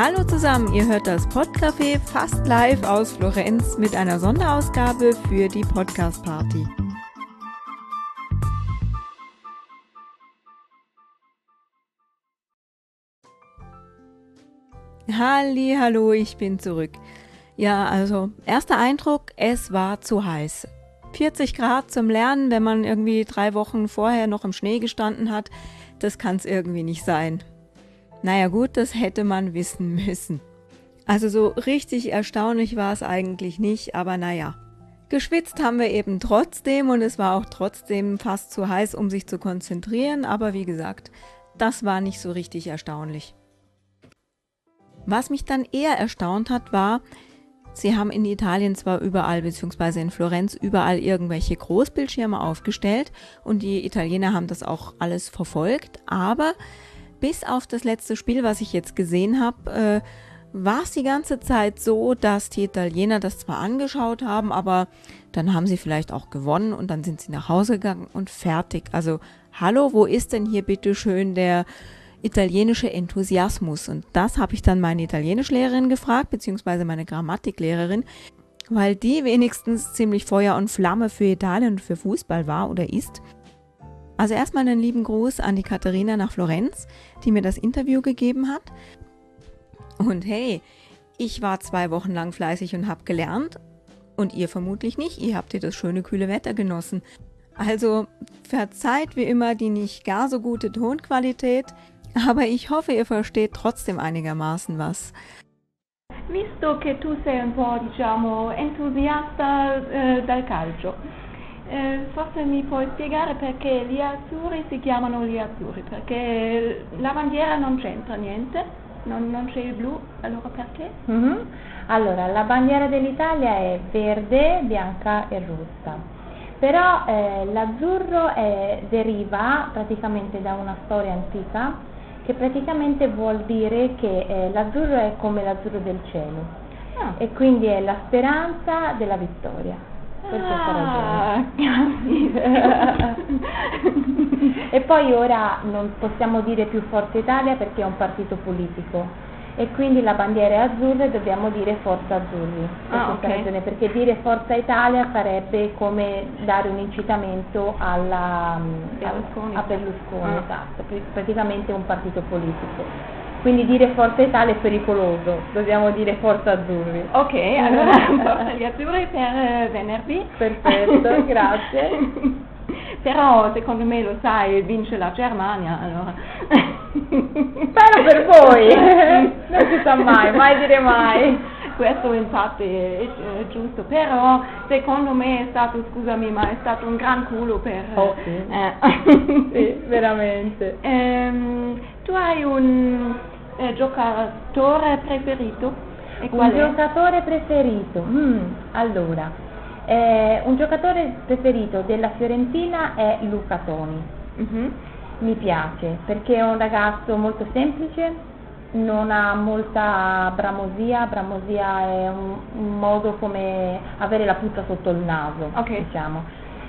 Hallo zusammen, ihr hört das Podcafé fast live aus Florenz mit einer Sonderausgabe für die Podcast Party. Halli, hallo, ich bin zurück. Ja, also erster Eindruck, es war zu heiß. 40 Grad zum Lernen, wenn man irgendwie drei Wochen vorher noch im Schnee gestanden hat, das kann es irgendwie nicht sein. Naja gut, das hätte man wissen müssen. Also so richtig erstaunlich war es eigentlich nicht, aber naja. Geschwitzt haben wir eben trotzdem und es war auch trotzdem fast zu heiß, um sich zu konzentrieren, aber wie gesagt, das war nicht so richtig erstaunlich. Was mich dann eher erstaunt hat, war, sie haben in Italien zwar überall, beziehungsweise in Florenz, überall irgendwelche Großbildschirme aufgestellt und die Italiener haben das auch alles verfolgt, aber bis auf das letzte Spiel, was ich jetzt gesehen habe, äh, war es die ganze Zeit so, dass die Italiener das zwar angeschaut haben, aber dann haben sie vielleicht auch gewonnen und dann sind sie nach Hause gegangen und fertig. Also, hallo, wo ist denn hier bitte schön der italienische Enthusiasmus? Und das habe ich dann meine Italienischlehrerin gefragt, beziehungsweise meine Grammatiklehrerin, weil die wenigstens ziemlich Feuer und Flamme für Italien und für Fußball war oder ist. Also erstmal einen lieben Gruß an die Katharina nach Florenz, die mir das Interview gegeben hat. Und hey, ich war zwei Wochen lang fleißig und habe gelernt. Und ihr vermutlich nicht. Ihr habt ihr das schöne, kühle Wetter genossen. Also verzeiht wie immer die nicht gar so gute Tonqualität. Aber ich hoffe, ihr versteht trotzdem einigermaßen was. Visto che tu sei un po', diciamo, entusiasta eh, dal calcio, eh, forse mi puoi spiegare perché gli azzurri si chiamano gli azzurri? Perché la bandiera non c'entra niente, non, non c'è il blu, allora perché? Mm-hmm. Allora, la bandiera dell'Italia è verde, bianca e rossa. Però eh, l'azzurro è, deriva praticamente da una storia antica che praticamente vuol dire che eh, l'azzurro è come l'azzurro del cielo Ah. e quindi è la speranza della vittoria. Per questa Ah, ragione. e poi ora non possiamo dire più Forza Italia perché è un partito politico e quindi la bandiera è azzurra e dobbiamo dire Forza Azzurri per Ah, questa ok. ragione, perché dire Forza Italia sarebbe come dare un incitamento alla, Berlusconi. a Berlusconi, Ah. esatto, pr- praticamente un partito politico. Quindi dire Forza Italia è pericoloso, dobbiamo dire Forza Azzurri. Ok, allora forza gli azzurri per venerdì. Perfetto, grazie. Però secondo me lo sai, vince la Germania, allora. Spero per voi, non si sa mai, mai dire mai. Questo infatti è, è giusto, però secondo me è stato, scusami, ma è stato un gran culo per... Oh, sì. eh. Sì, veramente. Ehm, tu hai un eh, giocatore preferito? E qual Un è? giocatore preferito? Mm, allora, eh, un giocatore preferito della Fiorentina è Luca Toni. Mhm. Mi piace perché è un ragazzo molto semplice, non ha molta bramosia, bramosia è un, un modo come avere la puzza sotto il naso, Ok. diciamo.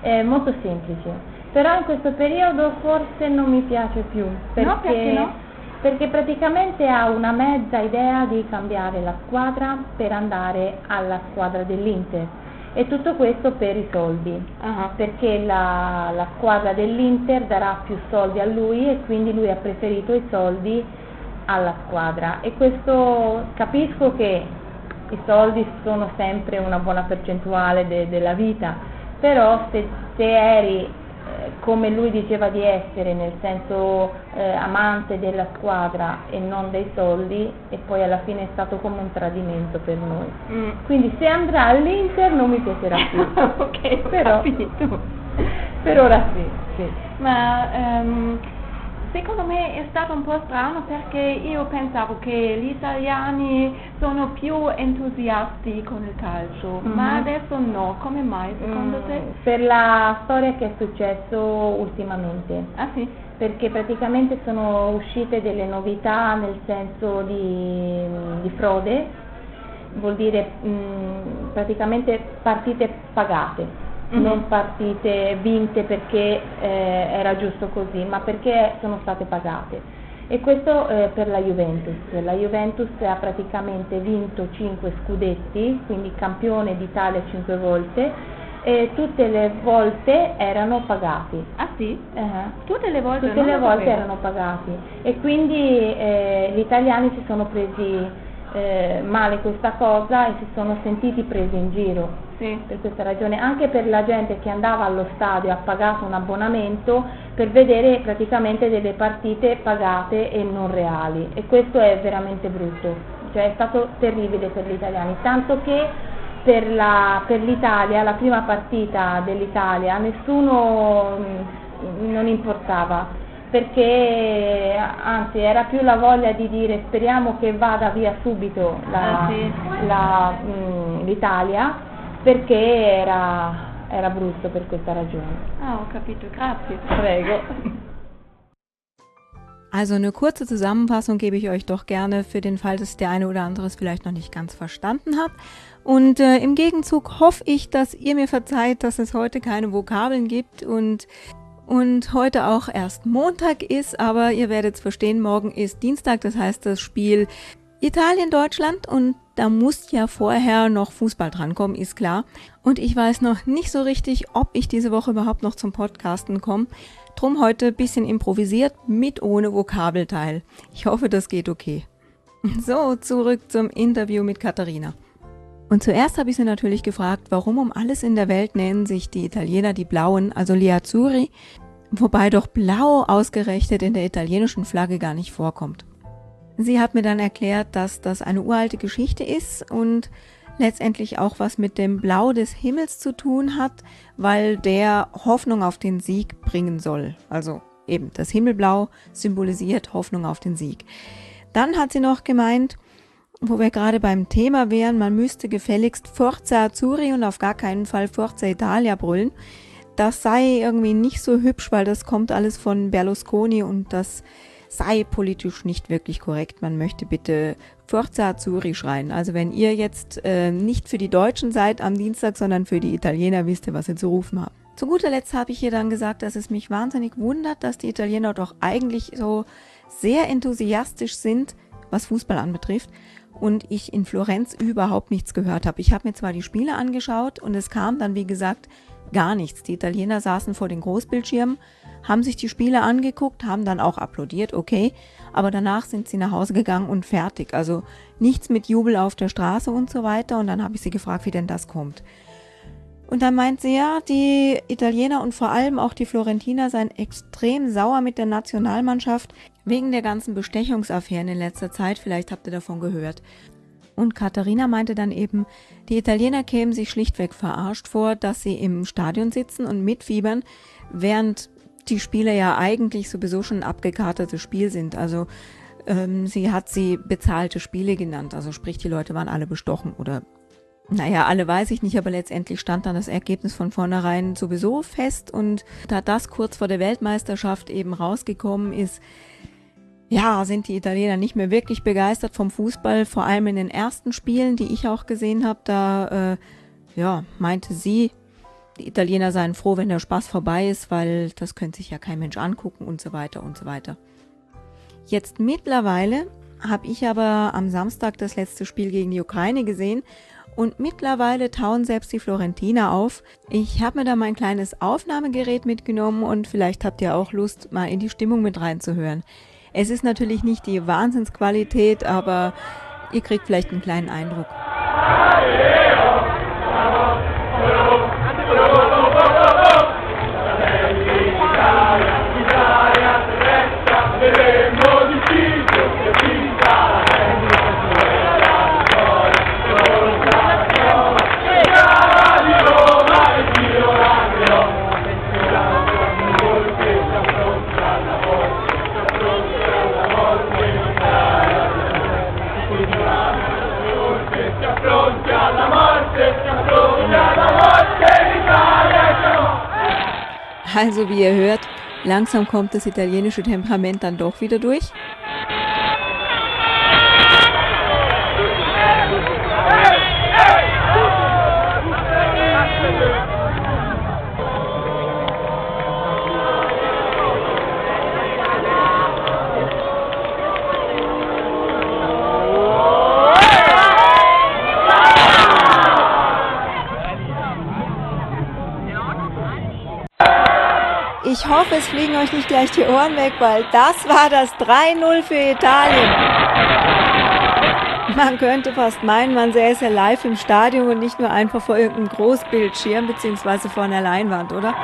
È molto semplice, però in questo periodo forse non mi piace più perché, No, perché no? perché praticamente ha una mezza idea di cambiare la squadra per andare alla squadra dell'Inter e tutto questo per i soldi Ah, perché la, la squadra dell'Inter darà più soldi a lui e quindi lui ha preferito i soldi alla squadra e questo capisco che i soldi sono sempre una buona percentuale de- della vita, però se, se eri eh, come lui diceva di essere, nel senso eh, amante della squadra e non dei soldi, e poi alla fine è stato come un tradimento per noi. mm. Quindi se andrà all'Inter non mi piacerà più. ok, Però-. Per ora sì, sì. Ma ehm, secondo me è stato un po' strano perché io pensavo che gli italiani sono più entusiasti con il calcio, ma Mhm. adesso no, come mai secondo Mm, te? Per la storia che è successo ultimamente, Ah sì? perché praticamente sono uscite delle novità nel senso di, di frode, vuol dire mm, praticamente partite pagate. Mhm. Non partite vinte perché eh, era giusto così, ma perché sono state pagate. e questo eh, per la Juventus. La Juventus ha praticamente vinto 5 scudetti, quindi campione d'Italia 5 volte e tutte le volte erano pagati. Ah sì? Uh-huh. Tutte le volte? Tutte le volte erano pagati e quindi eh, gli italiani si sono presi eh, male questa cosa e si sono sentiti presi in giro. Sì. Per questa ragione, anche per la gente che andava allo stadio ha pagato un abbonamento per vedere praticamente delle partite pagate e non reali e questo è veramente brutto, cioè è stato terribile per gli italiani, tanto che per, la, per l'Italia, la prima partita dell'Italia, nessuno mh, mm, non importava, perché anzi era più la voglia di dire speriamo che vada via subito la, ah, sì. la, mh, mm, l'Italia, perché era, era brutto per questa ragione. Ah, ho capito, grazie. Prego. Also eine kurze Zusammenfassung gebe ich euch doch gerne für den Fall, dass der eine oder andere es vielleicht noch nicht ganz verstanden hat. Und äh, im Gegenzug hoffe ich, dass ihr mir verzeiht, dass es heute keine Vokabeln gibt und und heute auch erst Montag ist, aber ihr werdet es verstehen, morgen ist Dienstag, das heißt das Spiel Italien-Deutschland und da muss ja vorher noch Fußball drankommen, ist klar. Und ich weiß noch nicht so richtig, ob ich diese Woche überhaupt noch zum Podcasten komme. Drum heute bisschen improvisiert mit ohne Vokabelteil. Ich hoffe, das geht okay. So, zurück zum Interview mit Katharina. Und zuerst habe ich sie natürlich gefragt, warum um alles in der Welt nennen sich die Italiener die Blauen, also Li Azzurri, wobei doch Blau ausgerechnet in der italienischen Flagge gar nicht vorkommt. Sie hat mir dann erklärt, dass das eine uralte Geschichte ist und letztendlich auch was mit dem Blau des Himmels zu tun hat, weil der Hoffnung auf den Sieg bringen soll. Also eben das Himmelblau symbolisiert Hoffnung auf den Sieg. Dann hat sie noch gemeint, wo wir gerade beim Thema wären, man müsste gefälligst Forza Azzurri und auf gar keinen Fall Forza Italia brüllen. Das sei irgendwie nicht so hübsch, weil das kommt alles von Berlusconi und das sei politisch nicht wirklich korrekt. Man möchte bitte Forza Azzurri schreien. Also wenn ihr jetzt äh, nicht für die Deutschen seid am Dienstag, sondern für die Italiener, wisst ihr, was ihr zu rufen habt. Zu guter Letzt habe ich ihr dann gesagt, dass es mich wahnsinnig wundert, dass die Italiener doch eigentlich so sehr enthusiastisch sind, was Fußball anbetrifft und ich in Florenz überhaupt nichts gehört habe. Ich habe mir zwar die Spiele angeschaut und es kam dann, wie gesagt, gar nichts. Die Italiener saßen vor den Großbildschirmen, haben sich die Spiele angeguckt, haben dann auch applaudiert, okay, aber danach sind sie nach Hause gegangen und fertig. Also nichts mit Jubel auf der Straße und so weiter. Und dann habe ich sie gefragt, wie denn das kommt. Und dann meint sie, ja, die Italiener und vor allem auch die Florentiner seien extrem sauer mit der Nationalmannschaft wegen der ganzen Bestechungsaffären in letzter Zeit. Vielleicht habt ihr davon gehört. Und Katharina meinte dann eben, die Italiener kämen sich schlichtweg verarscht vor, dass sie im Stadion sitzen und mitfiebern, während die Spiele ja eigentlich sowieso schon abgekartetes Spiel sind. Also ähm, sie hat sie bezahlte Spiele genannt. Also sprich, die Leute waren alle bestochen oder naja, alle weiß ich nicht, aber letztendlich stand dann das Ergebnis von vornherein sowieso fest und da das kurz vor der Weltmeisterschaft eben rausgekommen ist, ja, sind die Italiener nicht mehr wirklich begeistert vom Fußball, vor allem in den ersten Spielen, die ich auch gesehen habe. Da äh, ja, meinte sie, die Italiener seien froh, wenn der Spaß vorbei ist, weil das könnte sich ja kein Mensch angucken und so weiter und so weiter. Jetzt mittlerweile habe ich aber am Samstag das letzte Spiel gegen die Ukraine gesehen und mittlerweile tauen selbst die Florentiner auf. Ich habe mir da mein kleines Aufnahmegerät mitgenommen und vielleicht habt ihr auch Lust, mal in die Stimmung mit reinzuhören. Es ist natürlich nicht die Wahnsinnsqualität, aber ihr kriegt vielleicht einen kleinen Eindruck. Also wie ihr hört, langsam kommt das italienische Temperament dann doch wieder durch. Ich hoffe, es fliegen euch nicht gleich die Ohren weg, weil das war das 3-0 für Italien. Man könnte fast meinen, man säße live im Stadion und nicht nur einfach vor irgendeinem Großbildschirm bzw. vor einer Leinwand, oder?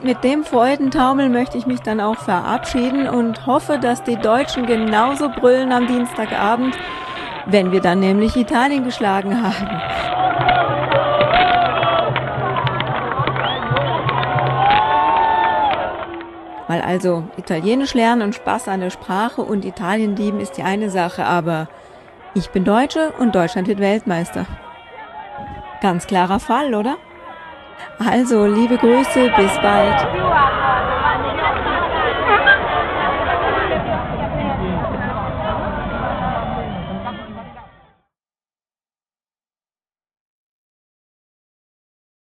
Und mit dem Freudentaumel möchte ich mich dann auch verabschieden und hoffe, dass die Deutschen genauso brüllen am Dienstagabend, wenn wir dann nämlich Italien geschlagen haben. Weil also Italienisch lernen und Spaß an der Sprache und Italien lieben ist die eine Sache, aber ich bin Deutsche und Deutschland wird Weltmeister. Ganz klarer Fall, oder? Also, liebe Grüße, bis bald.